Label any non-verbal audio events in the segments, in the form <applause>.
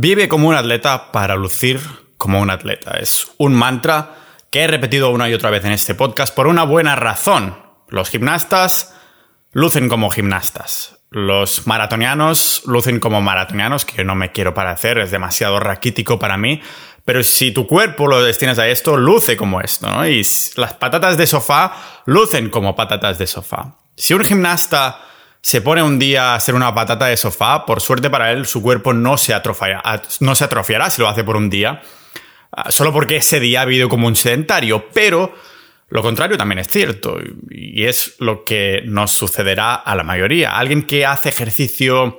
Vive como un atleta para lucir como un atleta. Es un mantra que he repetido una y otra vez en este podcast por una buena razón. Los gimnastas lucen como gimnastas. Los maratonianos lucen como maratonianos, que yo no me quiero parecer, es demasiado raquítico para mí. Pero si tu cuerpo lo destinas a esto, luce como esto, ¿no? Y las patatas de sofá lucen como patatas de sofá. Si un gimnasta se pone un día a hacer una patata de sofá, por suerte para él su cuerpo no se, atrofiará, no se atrofiará si lo hace por un día, ah, solo porque ese día ha habido como un sedentario, pero lo contrario también es cierto y es lo que nos sucederá a la mayoría. Alguien que hace ejercicio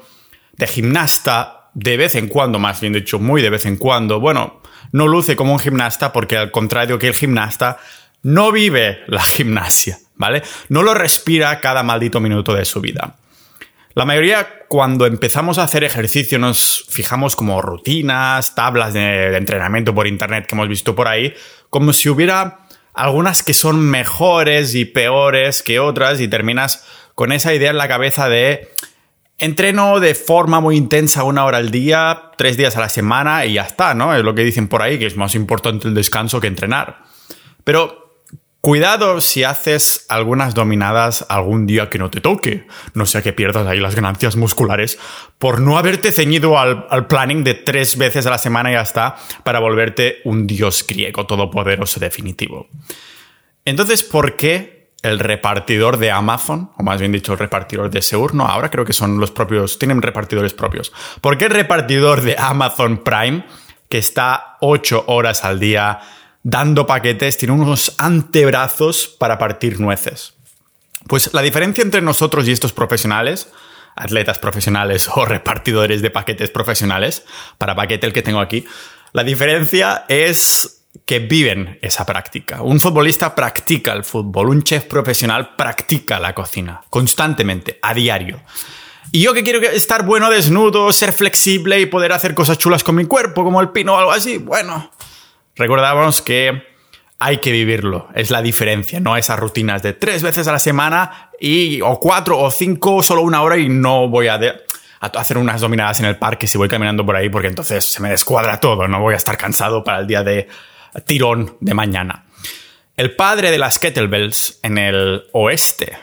de gimnasta de vez en cuando, más bien dicho, muy de vez en cuando, bueno, no luce como un gimnasta porque al contrario que el gimnasta, no vive la gimnasia, ¿vale? No lo respira cada maldito minuto de su vida. La mayoría, cuando empezamos a hacer ejercicio, nos fijamos como rutinas, tablas de, entrenamiento por internet que hemos visto por ahí, como si hubiera algunas que son mejores y peores que otras y terminas con esa idea en la cabeza de entreno de forma muy intensa una hora al día, tres días a la semana y ya está, ¿no? Es lo que dicen por ahí, que es más importante el descanso que entrenar. Pero Cuidado si haces algunas dominadas algún día que no te toque, no sea que pierdas ahí las ganancias musculares por no haberte ceñido al, planning de tres veces a la semana y ya está para volverte un dios griego todopoderoso definitivo. Entonces, ¿por qué el repartidor de Amazon, o más bien dicho, el repartidor de Seur, no, ahora creo que son los propios, tienen repartidores propios. ¿Por qué el repartidor de Amazon Prime, que está ocho horas al día, dando paquetes, tiene unos antebrazos para partir nueces. Pues la diferencia entre nosotros y estos profesionales, atletas profesionales o <laughs> repartidores de paquetes profesionales, para paquete el que tengo aquí, la diferencia es que viven esa práctica. Un futbolista practica el fútbol, un chef profesional practica la cocina, constantemente, a diario. Y yo que quiero estar bueno desnudo, ser flexible y poder hacer cosas chulas con mi cuerpo, como el pino o algo así, bueno, Recordamos que hay que vivirlo, es la diferencia, no esas rutinas de tres veces a la semana y o cuatro o cinco, solo una hora y no voy a, hacer unas dominadas en el parque si voy caminando por ahí porque entonces se me descuadra todo, no voy a estar cansado para el día de tirón de mañana. El padre de las kettlebells en el oeste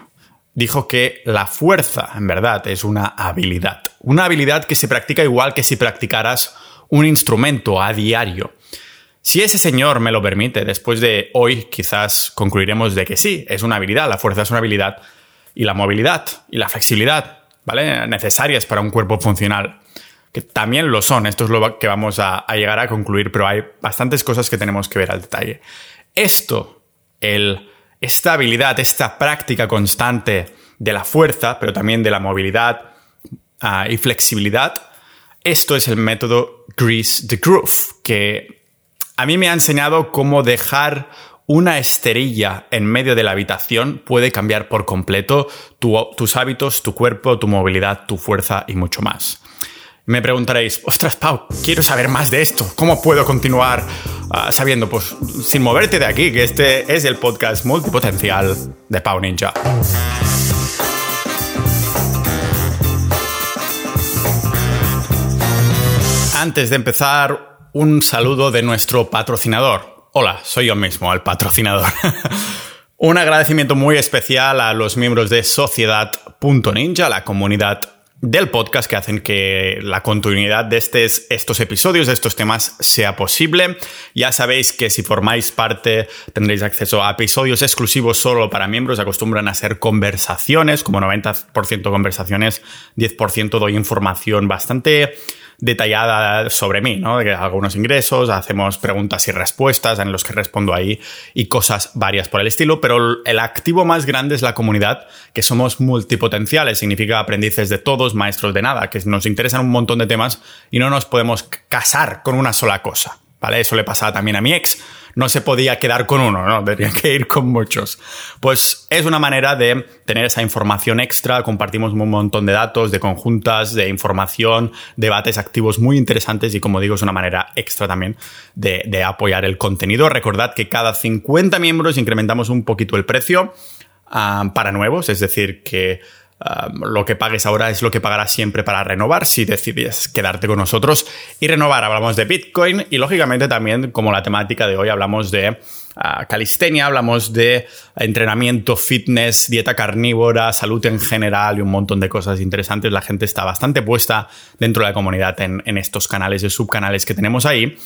dijo que la fuerza, en verdad, es una habilidad. Una habilidad que se practica igual que si practicaras un instrumento a diario. Si ese señor me lo permite, después de hoy quizás concluiremos de que sí, es una habilidad, la fuerza es una habilidad, y la movilidad y la flexibilidad, ¿vale? Necesarias para un cuerpo funcional, que también lo son, esto es lo que vamos a, llegar a concluir, pero hay bastantes cosas que tenemos que ver al detalle. Esto, el, esta habilidad, esta práctica constante de la fuerza, pero también de la movilidad ah, y flexibilidad, esto es el método Grease the Groove, que a mí me ha enseñado cómo dejar una esterilla en medio de la habitación puede cambiar por completo tus hábitos, tu cuerpo, tu movilidad, tu fuerza y mucho más. Me preguntaréis, ostras, Pau, quiero saber más de esto. ¿Cómo puedo continuar ah, sabiendo? Pues sin moverte de aquí, que este es el podcast multipotencial de Pau Ninja. Antes de empezar, un saludo de nuestro patrocinador. Hola, soy yo mismo, el patrocinador. <laughs> un agradecimiento muy especial a los miembros de Sociedad.ninja, la comunidad del podcast que hacen que la continuidad de estos episodios, de estos temas, sea posible. Ya sabéis que si formáis parte tendréis acceso a episodios exclusivos solo para miembros. Acostumbran a ser conversaciones, como 90% conversaciones, 10% doy información bastante detallada sobre mí, ¿no? Algunos ingresos, hacemos preguntas y respuestas en los que respondo ahí y cosas varias por el estilo, pero el activo más grande es la comunidad, que somos multipotenciales, significa aprendices de todos, maestros de nada, que nos interesan un montón de temas y no nos podemos casar con una sola cosa, ¿vale? Eso le pasaba también a mi ex no se podía quedar con uno, ¿no? <laughs> Tenía que ir con muchos. Pues es una manera de tener esa información extra, compartimos un montón de datos, de conjuntas, de información, debates activos muy interesantes y como digo, es una manera extra también de, apoyar el contenido. Recordad que cada 50 miembros incrementamos un poquito el precio ah, para nuevos, es decir, que lo que pagues ahora es lo que pagarás siempre para renovar si decides quedarte con nosotros y renovar. Hablamos de Bitcoin y lógicamente también como la temática de hoy hablamos de ah, calistenia, hablamos de entrenamiento, fitness, dieta carnívora, salud en general y un montón de cosas interesantes. La gente está bastante puesta dentro de la comunidad en, estos canales y subcanales que tenemos ahí.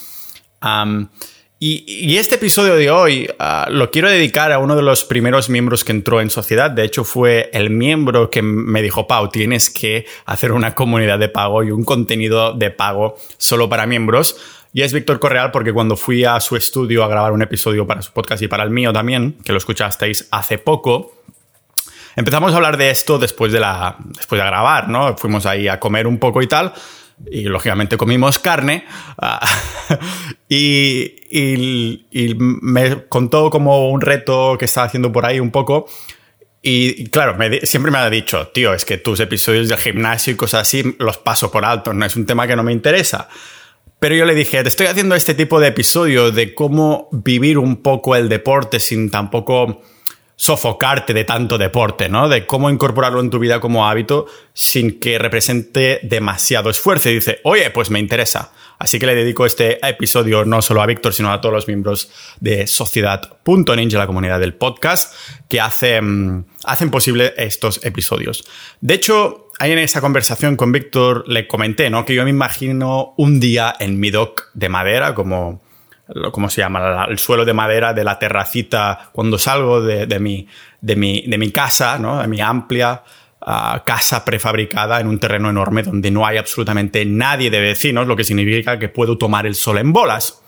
Y, este episodio de hoy ah, lo quiero dedicar a uno de los primeros miembros que entró en sociedad. De hecho, fue el miembro que me dijo, Pau, tienes que hacer una comunidad de pago y un contenido de pago solo para miembros. Y es Víctor Correal porque cuando fui a su estudio a grabar un episodio para su podcast y para el mío también, que lo escuchasteis hace poco, empezamos a hablar de esto después de, la, después de grabar, ¿no? Fuimos ahí a comer un poco y tal y lógicamente comimos carne ah, <laughs> y, me contó como un reto que estaba haciendo por ahí un poco y, claro, siempre me ha dicho, tío, es que tus episodios del gimnasio y cosas así los paso por alto, no es un tema que no me interesa. Pero yo le dije, te estoy haciendo este tipo de episodio de cómo vivir un poco el deporte sin tampoco sofocarte de tanto deporte, ¿no? De cómo incorporarlo en tu vida como hábito sin que represente demasiado esfuerzo. Y dice, oye, pues me interesa. Así que le dedico este episodio no solo a Víctor, sino a todos los miembros de Sociedad.ninja, la comunidad del podcast, que hacen, hacen posible estos episodios. De hecho, ahí en esa conversación con Víctor le comenté, ¿no? Que yo me imagino un día en mi dock de madera, como ¿cómo se llama? El suelo de madera de la terracita cuando salgo de, mi, de, mi, de mi casa, de mi amplia ah, casa prefabricada en un terreno enorme donde no hay absolutamente nadie de vecinos, lo que significa que puedo tomar el sol en bolas.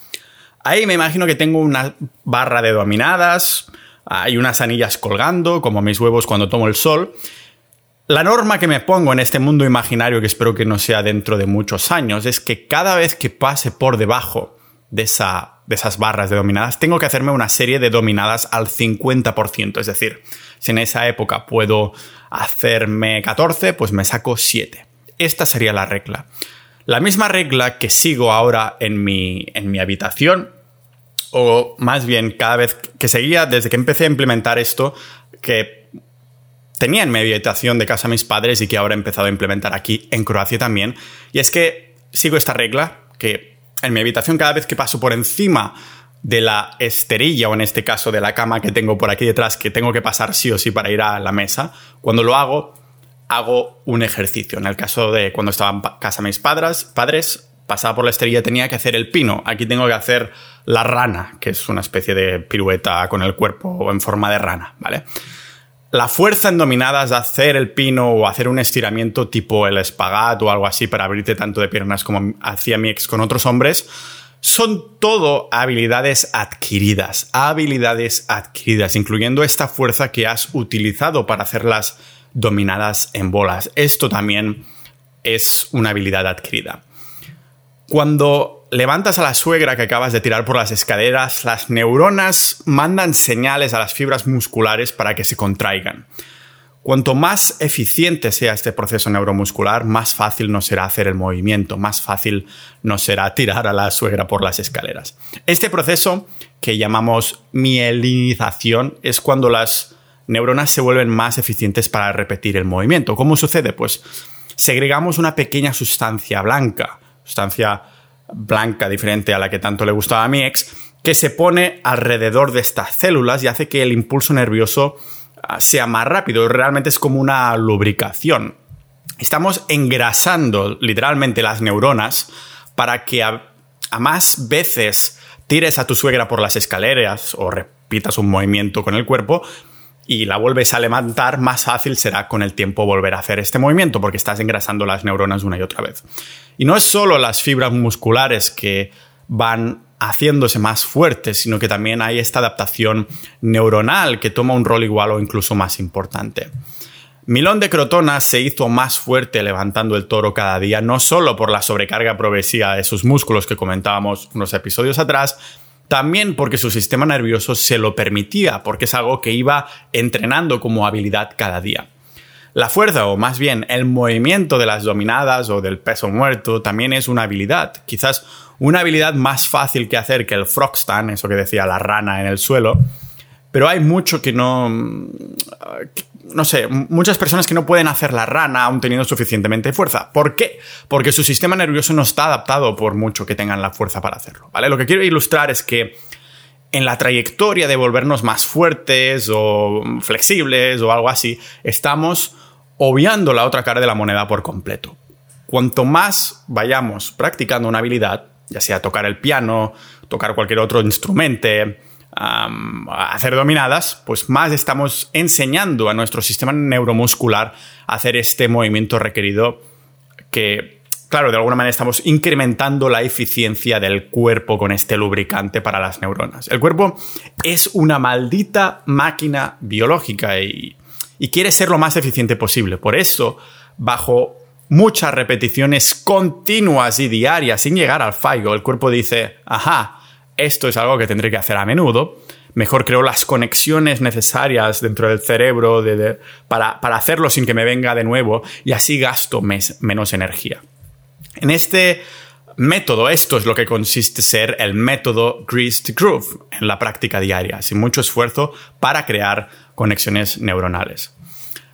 Ahí me imagino que tengo una barra de dominadas, hay unas anillas colgando, como mis huevos cuando tomo el sol. La norma que me pongo en este mundo imaginario, que espero que no sea dentro de muchos años, es que cada vez que pase por debajo de, esa, de esas barras de dominadas, tengo que hacerme una serie de dominadas al 50%. Es decir, si en esa época puedo hacerme 14, pues me saco 7. Esta sería la regla. La misma regla que sigo ahora en mi, en mi habitación, o más bien cada vez que seguía, desde que empecé a implementar esto, que tenía en mi habitación de casa mis padres y que ahora he empezado a implementar aquí en Croacia también, y es que sigo esta regla que en mi habitación cada vez que paso por encima de la esterilla o en este caso de la cama que tengo por aquí detrás que tengo que pasar sí o sí para ir a la mesa, cuando lo hago, hago un ejercicio. En el caso de cuando estaba en casa mis padres, padres pasaba por la esterilla tenía que hacer el pino. Aquí tengo que hacer la rana, que es una especie de pirueta con el cuerpo en forma de rana, ¿vale? La fuerza en dominadas de hacer el pino o hacer un estiramiento tipo el espagat o algo así para abrirte tanto de piernas como hacía mi ex con otros hombres, son todo habilidades adquiridas, habilidades adquiridas, incluyendo esta fuerza que has utilizado para hacer las dominadas en bolas. Esto también es una habilidad adquirida. Cuando levantas a la suegra que acabas de tirar por las escaleras, las neuronas mandan señales a las fibras musculares para que se contraigan. Cuanto más eficiente sea este proceso neuromuscular, más fácil nos será hacer el movimiento, más fácil nos será tirar a la suegra por las escaleras. Este proceso, que llamamos mielinización, es cuando las neuronas se vuelven más eficientes para repetir el movimiento. ¿Cómo sucede? Pues segregamos una pequeña sustancia blanca, sustancia blanca diferente a la que tanto le gustaba a mi ex, que se pone alrededor de estas células y hace que el impulso nervioso ah, sea más rápido. Realmente es como una lubricación. Estamos engrasando literalmente las neuronas para que a, más veces tires a tu suegra por las escaleras o repitas un movimiento con el cuerpo, y la vuelves a levantar, más fácil será con el tiempo volver a hacer este movimiento porque estás engrasando las neuronas una y otra vez. Y no es solo las fibras musculares que van haciéndose más fuertes, sino que también hay esta adaptación neuronal que toma un rol igual o incluso más importante. Milón de Crotona se hizo más fuerte levantando el toro cada día, no solo por la sobrecarga progresiva de sus músculos que comentábamos unos episodios atrás, también porque su sistema nervioso se lo permitía, porque es algo que iba entrenando como habilidad cada día. La fuerza, o más bien el movimiento de las dominadas o del peso muerto, también es una habilidad. Quizás una habilidad más fácil que hacer que el frogstand, eso que decía la rana en el suelo, pero hay mucho que no, no sé, muchas personas que no pueden hacer la rana aún teniendo suficientemente fuerza. ¿Por qué? Porque su sistema nervioso no está adaptado por mucho que tengan la fuerza para hacerlo, ¿vale? Lo que quiero ilustrar es que en la trayectoria de volvernos más fuertes o flexibles o algo así, estamos obviando la otra cara de la moneda por completo. Cuanto más vayamos practicando una habilidad, ya sea tocar el piano, tocar cualquier otro instrumento, hacer dominadas, pues más estamos enseñando a nuestro sistema neuromuscular a hacer este movimiento requerido que, claro, de alguna manera estamos incrementando la eficiencia del cuerpo con este lubricante para las neuronas. El cuerpo es una maldita máquina biológica y, y quiere ser lo más eficiente posible. Por eso, bajo muchas repeticiones continuas y diarias sin llegar al fallo, el cuerpo dice, ajá, esto es algo que tendré que hacer a menudo, mejor creo las conexiones necesarias dentro del cerebro para, hacerlo sin que me venga de nuevo y así gasto menos energía. En este método, esto es lo que consiste ser el método Greased Groove en la práctica diaria, sin mucho esfuerzo para crear conexiones neuronales.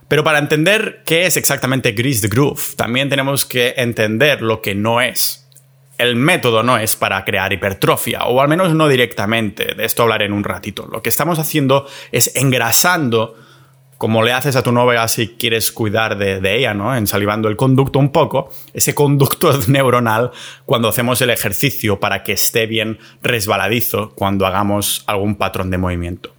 Pero para entender qué es exactamente Greased Groove, también tenemos que entender lo que no es el método no es para crear hipertrofia, o al menos no directamente, de esto hablaré en un ratito. Lo que estamos haciendo es engrasando, como le haces a tu novia si quieres cuidar de, ella, ¿no? Ensalivando el conducto un poco, ese conducto <laughs> neuronal cuando hacemos el ejercicio para que esté bien resbaladizo cuando hagamos algún patrón de movimiento.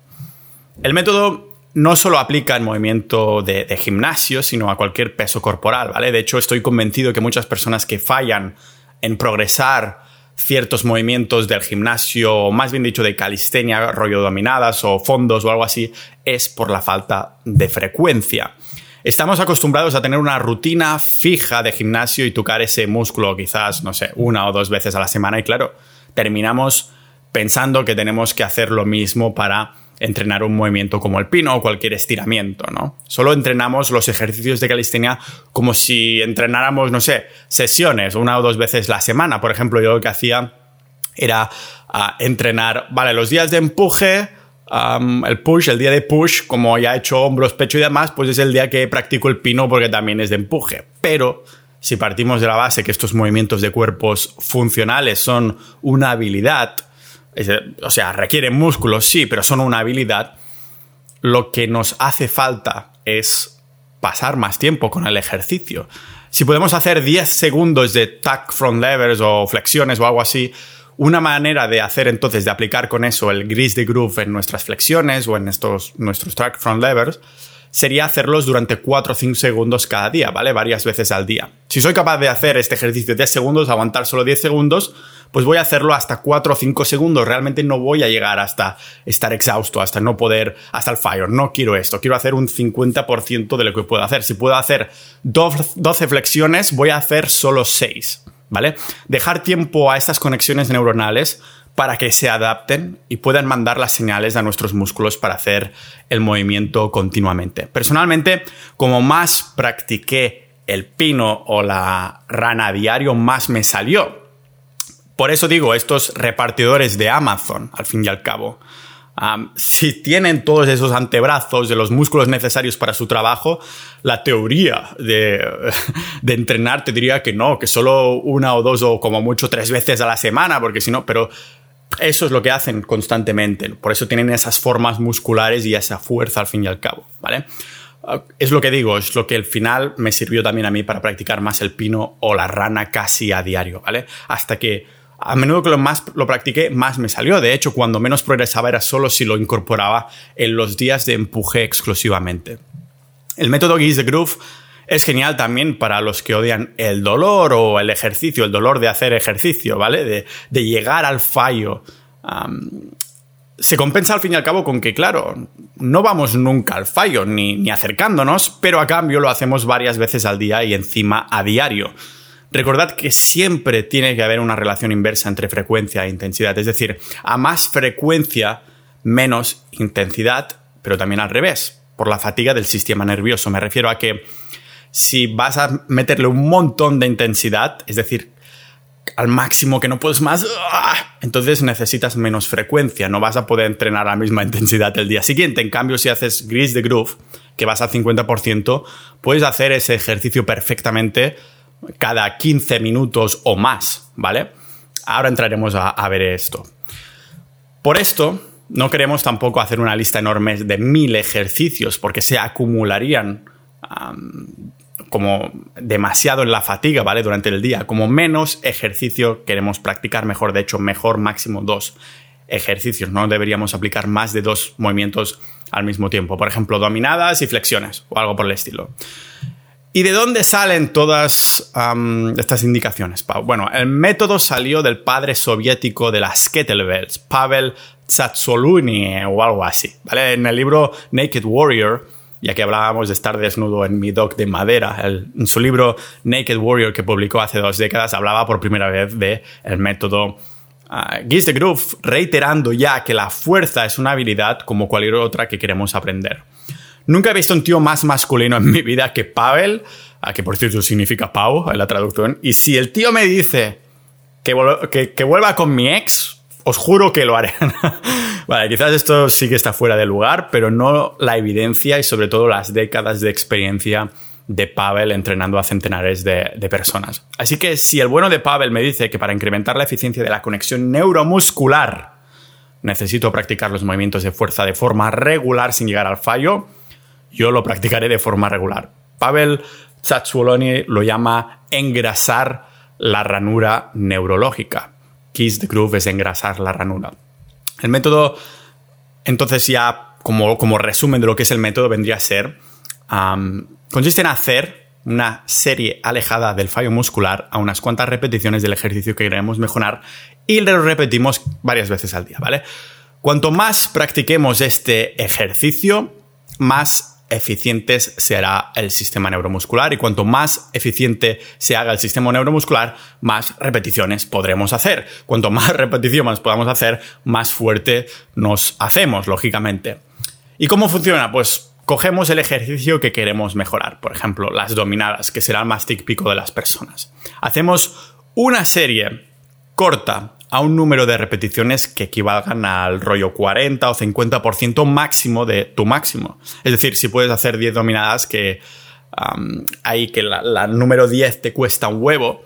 El método no solo aplica en movimiento de, de, gimnasio, sino a cualquier peso corporal, ¿vale? De hecho, estoy convencido que muchas personas que fallan en progresar ciertos movimientos del gimnasio, más bien dicho de calistenia, rollo dominadas o fondos o algo así, es por la falta de frecuencia. Estamos acostumbrados a tener una rutina fija de gimnasio y tocar ese músculo quizás, no sé, una o dos veces a la semana y claro, terminamos pensando que tenemos que hacer lo mismo para entrenar un movimiento como el pino o cualquier estiramiento, ¿no? Solo entrenamos los ejercicios de calistenia como si entrenáramos, no sé, sesiones una o dos veces la semana. Por ejemplo, yo lo que hacía era ah, entrenar, vale, los días de empuje, el push, el día de push, como ya he hecho hombros, pecho y demás, pues es el día que practico el pino porque también es de empuje. Pero si partimos de la base que estos movimientos de cuerpos funcionales son una habilidad, o sea, requieren músculos, sí, pero son una habilidad. Lo que nos hace falta es pasar más tiempo con el ejercicio. Si podemos hacer 10 segundos de tuck front levers o flexiones o algo así, una manera de hacer entonces, de aplicar con eso el grease de groove en nuestras flexiones o en estos, nuestros tuck front levers, sería hacerlos durante 4 o 5 segundos cada día, ¿vale? Varias veces al día. Si soy capaz de hacer este ejercicio de 10 segundos, aguantar solo 10 segundos, pues voy a hacerlo hasta 4 o 5 segundos. Realmente no voy a llegar hasta estar exhausto, hasta no poder, hasta el fire. No quiero esto. Quiero hacer un 50% de lo que puedo hacer. Si puedo hacer 12 flexiones, voy a hacer solo 6. ¿Vale? Dejar tiempo a esas conexiones neuronales para que se adapten y puedan mandar las señales a nuestros músculos para hacer el movimiento continuamente. Personalmente, como más practiqué el pino o la rana diario, más me salió. Por eso digo, estos repartidores de Amazon, al fin y al cabo, si tienen todos esos antebrazos de los músculos necesarios para su trabajo, la teoría de, <laughs> de, entrenar te diría que no, que solo una o dos o como mucho tres veces a la semana, porque si no, pero eso es lo que hacen constantemente. Por eso tienen esas formas musculares y esa fuerza al fin y al cabo, ¿vale? Ah, es lo que digo, es lo que al final me sirvió también a mí para practicar más el pino o la rana casi a diario, ¿vale? Hasta que a menudo que lo más lo practiqué, más me salió. De hecho, cuando menos progresaba era solo si lo incorporaba en los días de empuje exclusivamente. El método Giz Groove es genial también para los que odian el dolor o el ejercicio, el dolor de hacer ejercicio, ¿vale? De, llegar al fallo. se compensa al fin y al cabo con que, claro, no vamos nunca al fallo, ni, acercándonos, pero a cambio lo hacemos varias veces al día y encima a diario. Recordad que siempre tiene que haber una relación inversa entre frecuencia e intensidad, es decir, a más frecuencia, menos intensidad, pero también al revés, por la fatiga del sistema nervioso. Me refiero a que si vas a meterle un montón de intensidad, es decir, al máximo que no puedes más, ¡ah! entonces necesitas menos frecuencia, no vas a poder entrenar a la misma intensidad el día siguiente. En cambio, si haces grease the groove, que vas al 50%, puedes hacer ese ejercicio perfectamente cada 15 minutos o más, ¿vale? Ahora entraremos a, ver esto. Por esto, no queremos tampoco hacer una lista enorme de mil ejercicios porque se acumularían como demasiado en la fatiga, ¿vale? Durante el día. Como menos ejercicio queremos practicar mejor, de hecho, mejor máximo dos ejercicios. No deberíamos aplicar más de dos movimientos al mismo tiempo. Por ejemplo, dominadas y flexiones o algo por el estilo. ¿Y de dónde salen todas estas indicaciones? Bueno, el método salió del padre soviético de las kettlebells, Pavel Tsatsouline o algo así. ¿vale? En el libro Naked Warrior, ya que hablábamos de estar desnudo en mi dog de madera, en su libro Naked Warrior que publicó hace dos décadas, hablaba por primera vez del el método Uh, Groove, reiterando ya que la fuerza es una habilidad como cualquier otra que queremos aprender. Nunca he visto un tío más masculino en mi vida que Pavel, que por cierto significa Pau en la traducción. Y si el tío me dice que, que, vuelva con mi ex, os juro que lo haré. <laughs> vale, quizás esto sí que está fuera de lugar, pero no la evidencia y sobre todo las décadas de experiencia de Pavel entrenando a centenares de, personas. Así que si el bueno de Pavel me dice que para incrementar la eficiencia de la conexión neuromuscular necesito practicar los movimientos de fuerza de forma regular sin llegar al fallo, yo lo practicaré de forma regular. Pavel Tsatsouline lo llama engrasar la ranura neurológica. Kiss the Groove es engrasar la ranura. El método, entonces ya como, como resumen de lo que es el método, vendría a ser, consiste en hacer una serie alejada del fallo muscular a unas cuantas repeticiones del ejercicio que queremos mejorar y lo repetimos varias veces al día, ¿vale? Cuanto más practiquemos este ejercicio, más eficientes será el sistema neuromuscular y cuanto más eficiente se haga el sistema neuromuscular, más repeticiones podremos hacer. Cuanto más <laughs> repeticiones podamos hacer, más fuerte nos hacemos, lógicamente. ¿Y cómo funciona? Pues cogemos el ejercicio que queremos mejorar, por ejemplo, las dominadas, que será el más típico de las personas. Hacemos una serie corta a un número de repeticiones que equivalgan al rollo 40 o 50% máximo de tu máximo. Es decir, si puedes hacer 10 dominadas que hay que la, número 10 te cuesta un huevo,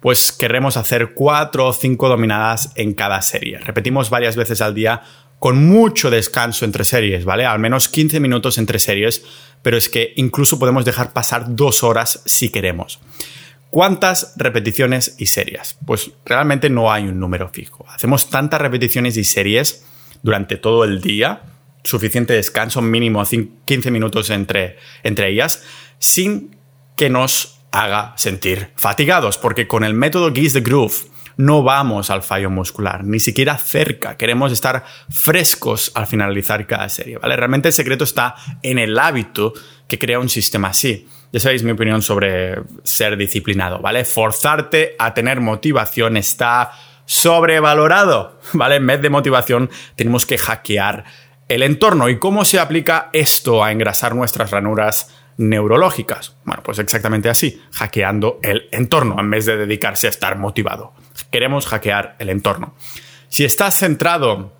pues queremos hacer 4 o 5 dominadas en cada serie. Repetimos varias veces al día con mucho descanso entre series, ¿vale? Al menos 15 minutos entre series, pero es que incluso podemos dejar pasar dos horas si queremos. ¿Cuántas repeticiones y series? Pues realmente no hay un número fijo. Hacemos tantas repeticiones y series durante todo el día, suficiente descanso, mínimo 15 minutos entre, entre ellas, sin que nos haga sentir fatigados, porque con el método Giz the Groove no vamos al fallo muscular, ni siquiera cerca. Queremos estar frescos al finalizar cada serie, ¿vale? Realmente el secreto está en el hábito que crea un sistema así. Ya sabéis mi opinión sobre ser disciplinado, ¿vale? Forzarte a tener motivación está sobrevalorado, ¿vale? En vez de motivación tenemos que hackear el entorno. ¿Y cómo se aplica esto a engrasar nuestras ranuras neurológicas? Bueno, pues exactamente así, hackeando el entorno en vez de dedicarse a estar motivado. Queremos hackear el entorno. Si estás centrado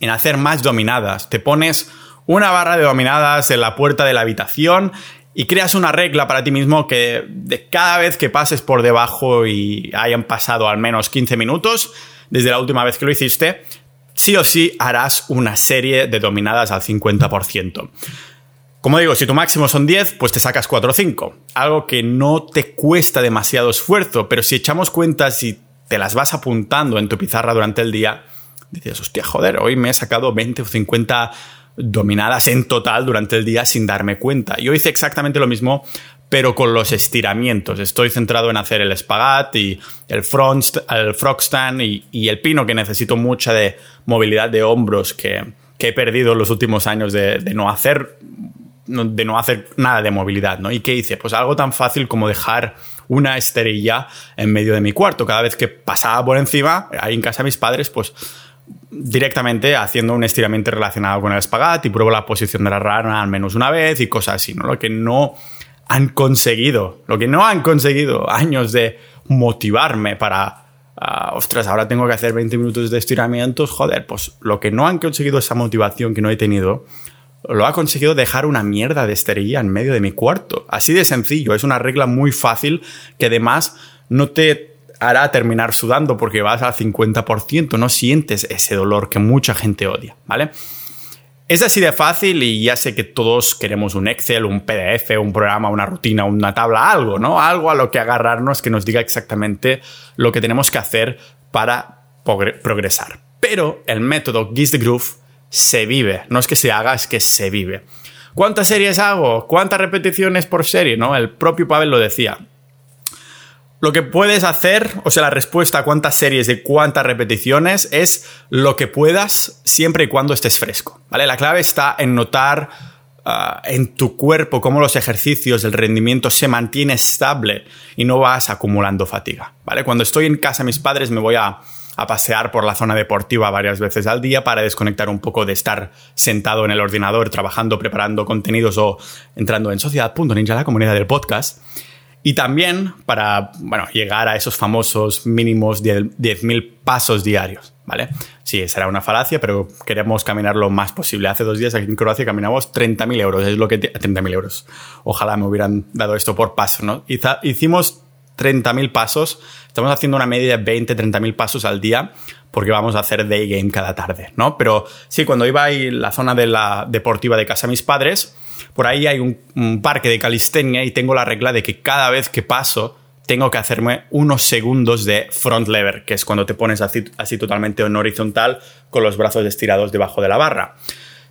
en hacer más dominadas, te pones una barra de dominadas en la puerta de la habitación y creas una regla para ti mismo que de cada vez que pases por debajo y hayan pasado al menos 15 minutos desde la última vez que lo hiciste, sí o sí harás una serie de dominadas al 50%. Como digo, si tu máximo son 10, pues te sacas 4 o 5. Algo que no te cuesta demasiado esfuerzo, pero si echamos cuentas y te las vas apuntando en tu pizarra durante el día, dices, hostia, joder, hoy me he sacado 20 o 50 dominadas en total durante el día sin darme cuenta. Yo hice exactamente lo mismo, pero con los estiramientos. Estoy centrado en hacer el espagat y el, front, el frog stand y, el pino, que necesito mucha de movilidad de hombros que, he perdido en los últimos años de, no hacer de no hacer nada de movilidad, ¿no? ¿Y qué hice? Pues algo tan fácil como dejar una esterilla en medio de mi cuarto. Cada vez que pasaba por encima, ahí en casa de mis padres, pues directamente haciendo un estiramiento relacionado con el espagat y pruebo la posición de la rana al menos una vez y cosas así, ¿no? Lo que no han conseguido, lo que no han conseguido años de motivarme para, ah, ostras, ahora tengo que hacer 20 minutos de estiramientos, joder, pues lo que no han conseguido esa motivación que no he tenido, lo ha conseguido dejar una mierda de esterilla en medio de mi cuarto. Así de sencillo, es una regla muy fácil que además no te hará terminar sudando porque vas al 50%, no sientes ese dolor que mucha gente odia, ¿vale? Es así de fácil y ya sé que todos queremos un Excel, un PDF, un programa, una rutina, una tabla, algo, ¿no? Algo a lo que agarrarnos que nos diga exactamente lo que tenemos que hacer para progresar. Pero el método Giz the Groove se vive, no es que se haga, es que se vive. ¿Cuántas series hago? ¿Cuántas repeticiones por serie? ¿No? El propio Pavel lo decía. Lo que puedes hacer, o sea, la respuesta a cuántas series de cuántas repeticiones es lo que puedas siempre y cuando estés fresco, ¿vale? La clave está en notar ah, en tu cuerpo cómo los ejercicios, el rendimiento se mantiene estable y no vas acumulando fatiga, ¿vale? Cuando estoy en casa de mis padres me voy a, a pasear por la zona deportiva varias veces al día para desconectar un poco de estar sentado en el ordenador trabajando, preparando contenidos o entrando en Sociedad.ninja, la comunidad del podcast. Y también para bueno, llegar a esos famosos mínimos 10.000 pasos diarios, ¿vale? Sí, será una falacia, pero queremos caminar lo más posible. Hace dos días aquí en Croacia caminamos 30.000 euros, es lo que... 30.000 euros. Ojalá me hubieran dado esto por paso, ¿no? Hicimos 30.000 pasos, estamos haciendo una media de 20, 30.000 pasos al día porque vamos a hacer day game cada tarde, ¿no? Pero sí, cuando iba a la zona de la deportiva de casa de mis padres, por ahí hay un, parque de calistenia y tengo la regla de que cada vez que paso tengo que hacerme unos segundos de front lever, que es cuando te pones así, totalmente en horizontal con los brazos estirados debajo de la barra.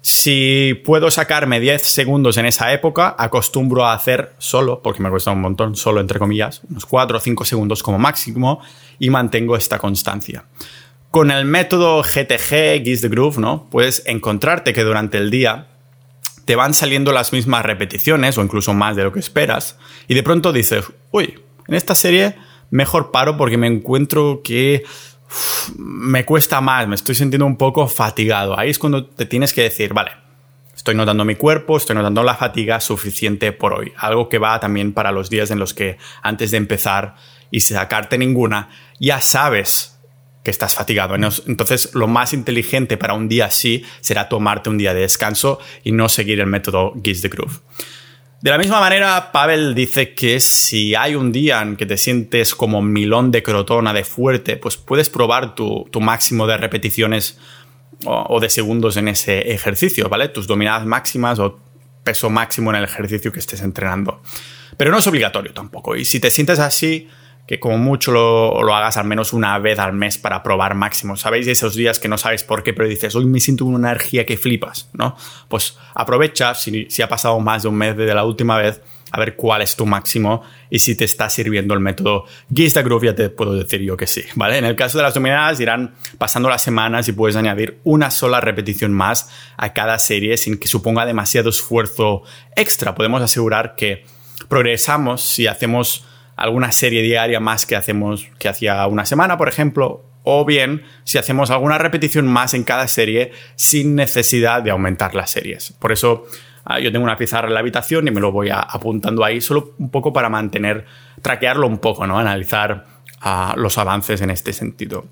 Si puedo sacarme 10 segundos en esa época, acostumbro a hacer solo, porque me cuesta un montón, solo entre comillas, unos 4 o 5 segundos como máximo y mantengo esta constancia. Con el método GTG, Giz the Groove, ¿no? Puedes encontrarte que durante el día te van saliendo las mismas repeticiones o incluso más de lo que esperas y de pronto dices, uy, en esta serie mejor paro porque me encuentro que me cuesta más, me estoy sintiendo un poco fatigado. Ahí es cuando te tienes que decir, vale, estoy notando mi cuerpo, estoy notando la fatiga suficiente por hoy. Algo que va también para los días en los que antes de empezar y sacarte ninguna, ya sabes que estás fatigado. Entonces, lo más inteligente para un día así será tomarte un día de descanso y no seguir el método Giz the Groove. De la misma manera, Pavel dice que si hay un día en que te sientes como milón de crotona de fuerte, pues puedes probar tu, máximo de repeticiones o, de segundos en ese ejercicio, ¿vale? Tus dominadas máximas o peso máximo en el ejercicio que estés entrenando. Pero no es obligatorio tampoco. Y si te sientes así, que como mucho lo, hagas al menos una vez al mes para probar máximo. ¿Sabéis esos días que no sabes por qué, pero dices, hoy me siento una energía que flipas, ¿no? Pues aprovecha, si, ha pasado más de un mes desde la última vez, a ver cuál es tu máximo y si te está sirviendo el método Gista Groove, ya te puedo decir yo que sí, ¿vale? En el caso de las dominadas irán pasando las semanas y puedes añadir una sola repetición más a cada serie sin que suponga demasiado esfuerzo extra. Podemos asegurar que progresamos si hacemos alguna serie diaria más que hacemos que hacía una semana, por ejemplo, o bien si hacemos alguna repetición más en cada serie sin necesidad de aumentar las series. Por eso ah, yo tengo una pizarra en la habitación y me lo voy apuntando ahí solo un poco para mantener, traquearlo un poco, ¿no? Analizar ah, los avances en este sentido.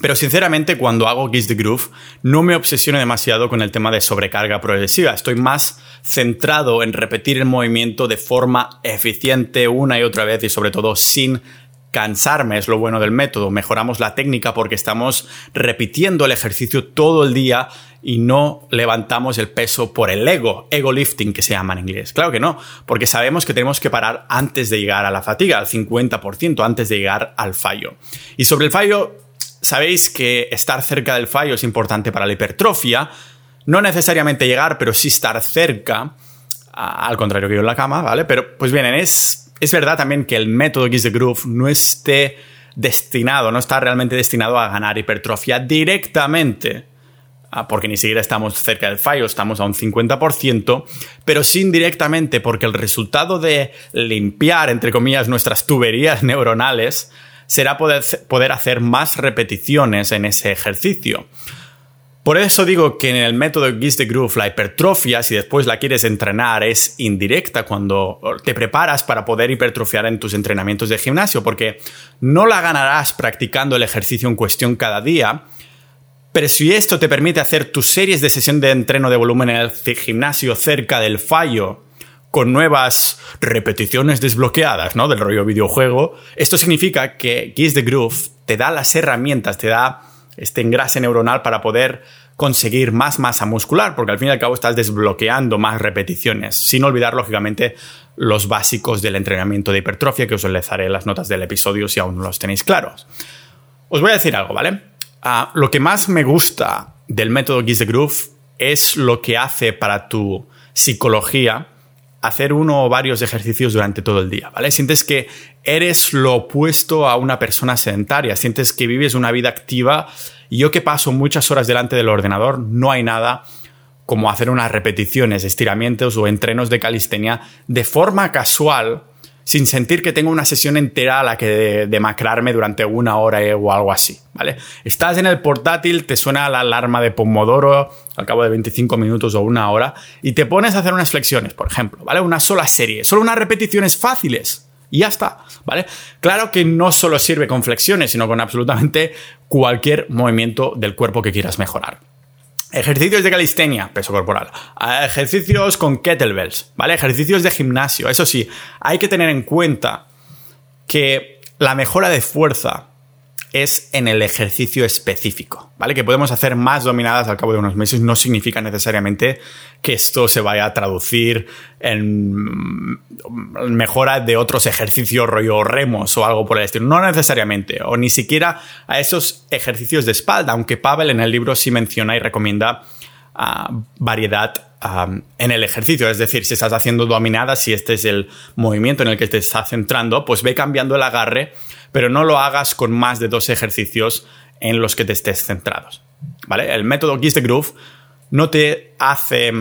Pero sinceramente, cuando hago Giz the Groove, no me obsesiono demasiado con el tema de sobrecarga progresiva. Estoy más centrado en repetir el movimiento de forma eficiente una y otra vez y sobre todo sin cansarme. Es lo bueno del método. Mejoramos la técnica porque estamos repitiendo el ejercicio todo el día y no levantamos el peso por el ego, ego lifting que se llama en inglés. Claro que no, porque sabemos que tenemos que parar antes de llegar a la fatiga, al 50%, antes de llegar al fallo. Y sobre el fallo, Sabéis que estar cerca del fallo es importante para la hipertrofia. No necesariamente llegar, pero sí estar cerca. Al contrario que yo en la cama, ¿vale? Pero pues bien, es, es verdad también que el método Giz the Groove no esté destinado, no está realmente destinado a ganar hipertrofia directamente, porque ni siquiera estamos cerca del fallo, estamos a un 50%, pero sí indirectamente porque el resultado de limpiar, entre comillas, nuestras tuberías <laughs> neuronales será poder, poder hacer más repeticiones en ese ejercicio. Por eso digo que en el método Giz the Groove la hipertrofia, si después la quieres entrenar, es indirecta cuando te preparas para poder hipertrofiar en tus entrenamientos de gimnasio, porque no la ganarás practicando el ejercicio en cuestión cada día, Pero si esto te permite hacer tus series de sesión de entreno de volumen en el gimnasio cerca del fallo, con nuevas repeticiones desbloqueadas, ¿no? Del rollo videojuego, esto significa que Kiss the Groove te da las herramientas, te da este engrase neuronal para poder conseguir más masa muscular, porque al fin y al cabo estás desbloqueando más repeticiones, sin olvidar, lógicamente, los básicos del entrenamiento de hipertrofia, que os enlazaré en las notas del episodio si aún no los tenéis claros. Os voy a decir algo, ¿vale? Ah, lo que más me gusta del método Giz Groove es lo que hace para tu psicología hacer uno o varios ejercicios durante todo el día, ¿vale? Sientes que eres lo opuesto a una persona sedentaria, sientes que vives una vida activa yo que paso muchas horas delante del ordenador, no hay nada como hacer unas repeticiones, estiramientos o entrenos de calistenia de forma casual sin sentir que tengo una sesión entera a la que demacrarme durante una hora o algo así, ¿vale? Estás en el portátil, te suena la alarma de Pomodoro al cabo de 25 minutos o una hora y te pones a hacer unas flexiones, por ejemplo, ¿vale? Una sola serie, solo unas repeticiones fáciles. Y ya está, ¿vale? Claro que no solo sirve con flexiones, sino con absolutamente cualquier movimiento del cuerpo que quieras mejorar. Ejercicios de calistenia, peso corporal. Ejercicios con kettlebells, ¿vale? Ejercicios de gimnasio. Eso sí, hay que tener en cuenta que la mejora de fuerza es en el ejercicio específico, ¿vale? Que podemos hacer más dominadas al cabo de unos meses no significa necesariamente que esto se vaya a traducir en mejora de otros ejercicios rollo remos o algo por el estilo. No necesariamente, o ni siquiera a esos ejercicios de espalda, aunque Pavel en el libro sí menciona y recomienda ah, variedad ah, en el ejercicio. Es decir, si estás haciendo dominadas, si este es el movimiento en el que te estás centrando, pues ve cambiando el agarre pero no lo hagas con más de dos ejercicios en los que te estés centrados. ¿Vale? El método Kiss the Groove no te hace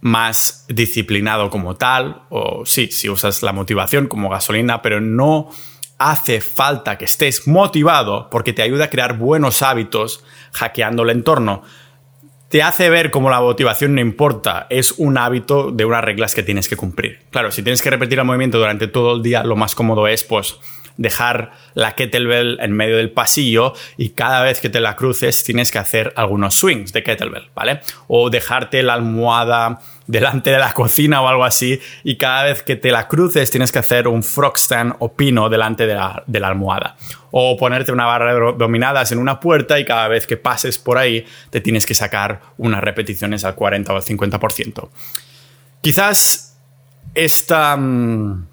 más disciplinado como tal, o sí, si usas la motivación como gasolina, pero no hace falta que estés motivado porque te ayuda a crear buenos hábitos hackeando el entorno. Te hace ver como la motivación no importa, es un hábito de unas reglas que tienes que cumplir. Claro, si tienes que repetir el movimiento durante todo el día, lo más cómodo es pues dejar la kettlebell en medio del pasillo y cada vez que te la cruces tienes que hacer algunos swings de kettlebell, ¿vale? O dejarte la almohada delante de la cocina o algo así y cada vez que te la cruces tienes que hacer un frog stand o pino delante de la, de la almohada. O ponerte una barra de dominadas en una puerta y cada vez que pases por ahí te tienes que sacar unas repeticiones al 40 o al 50%. Quizás esta... Mm,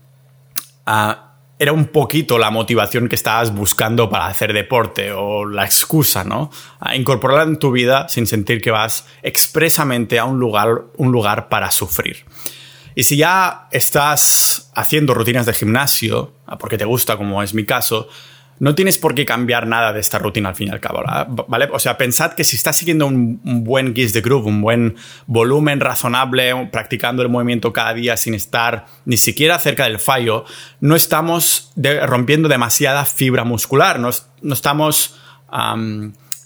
ah, era un poquito la motivación que estabas buscando para hacer deporte o la excusa, ¿no? Incorporarla en tu vida sin sentir que vas expresamente a un lugar, un lugar para sufrir. Y si ya estás haciendo rutinas de gimnasio, porque te gusta, como es mi caso, no tienes por qué cambiar nada de esta rutina al fin y al cabo, ¿vale? O sea, pensad que si estás siguiendo un, buen guise de groove, un buen volumen razonable, practicando el movimiento cada día sin estar ni siquiera cerca del fallo, no estamos rompiendo demasiada fibra muscular, no, estamos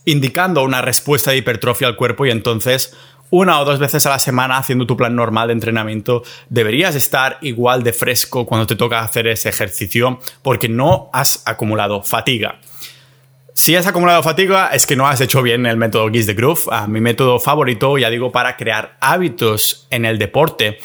indicando una respuesta de hipertrofia al cuerpo y entonces una o dos veces a la semana haciendo tu plan normal de entrenamiento, deberías estar igual de fresco cuando te toca hacer ese ejercicio porque no has acumulado fatiga. Si has acumulado fatiga es que no has hecho bien el método Giz de Groove, ah, mi método favorito, ya digo, para crear hábitos en el deporte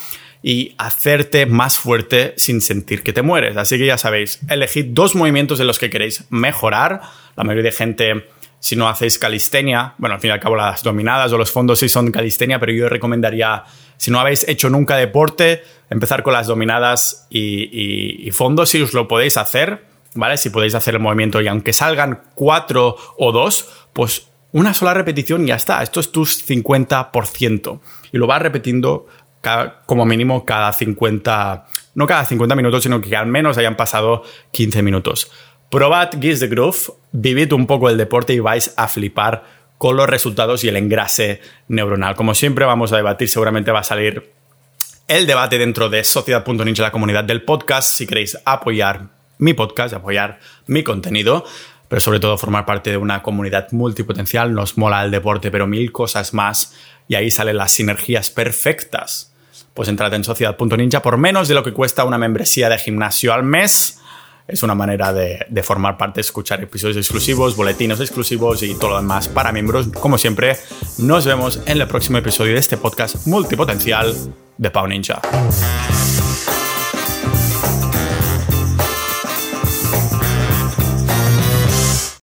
y hacerte más fuerte sin sentir que te mueres. Así que ya sabéis, elegid dos movimientos en los que queréis mejorar. La mayoría de gente si no hacéis calistenia, bueno, al fin y al cabo las dominadas o los fondos sí son calistenia, pero yo recomendaría, si no habéis hecho nunca deporte, empezar con las dominadas y, fondos si os lo podéis hacer, ¿vale? Si podéis hacer el movimiento y aunque salgan cuatro o dos, pues una sola repetición y ya está. Esto es tu 50%. Y lo vas repitiendo como mínimo cada 50, no cada 50 minutos, sino que al menos hayan pasado 15 minutos. Probad Giz the Groove, vivid un poco el deporte y vais a flipar con los resultados y el engrase neuronal. Como siempre vamos a debatir, seguramente va a salir el debate dentro de Sociedad.ninja, la comunidad del podcast, si queréis apoyar mi podcast, apoyar mi contenido, pero sobre todo formar parte de una comunidad multipotencial. Nos mola el deporte, pero mil cosas más y ahí salen las sinergias perfectas. Pues entrad en Sociedad.ninja por menos de lo que cuesta una membresía de gimnasio al mes es una manera de, formar parte, escuchar episodios exclusivos, boletines exclusivos y todo lo demás para miembros. Como siempre, nos vemos en el próximo episodio de este podcast multipotencial de Pau Ninja.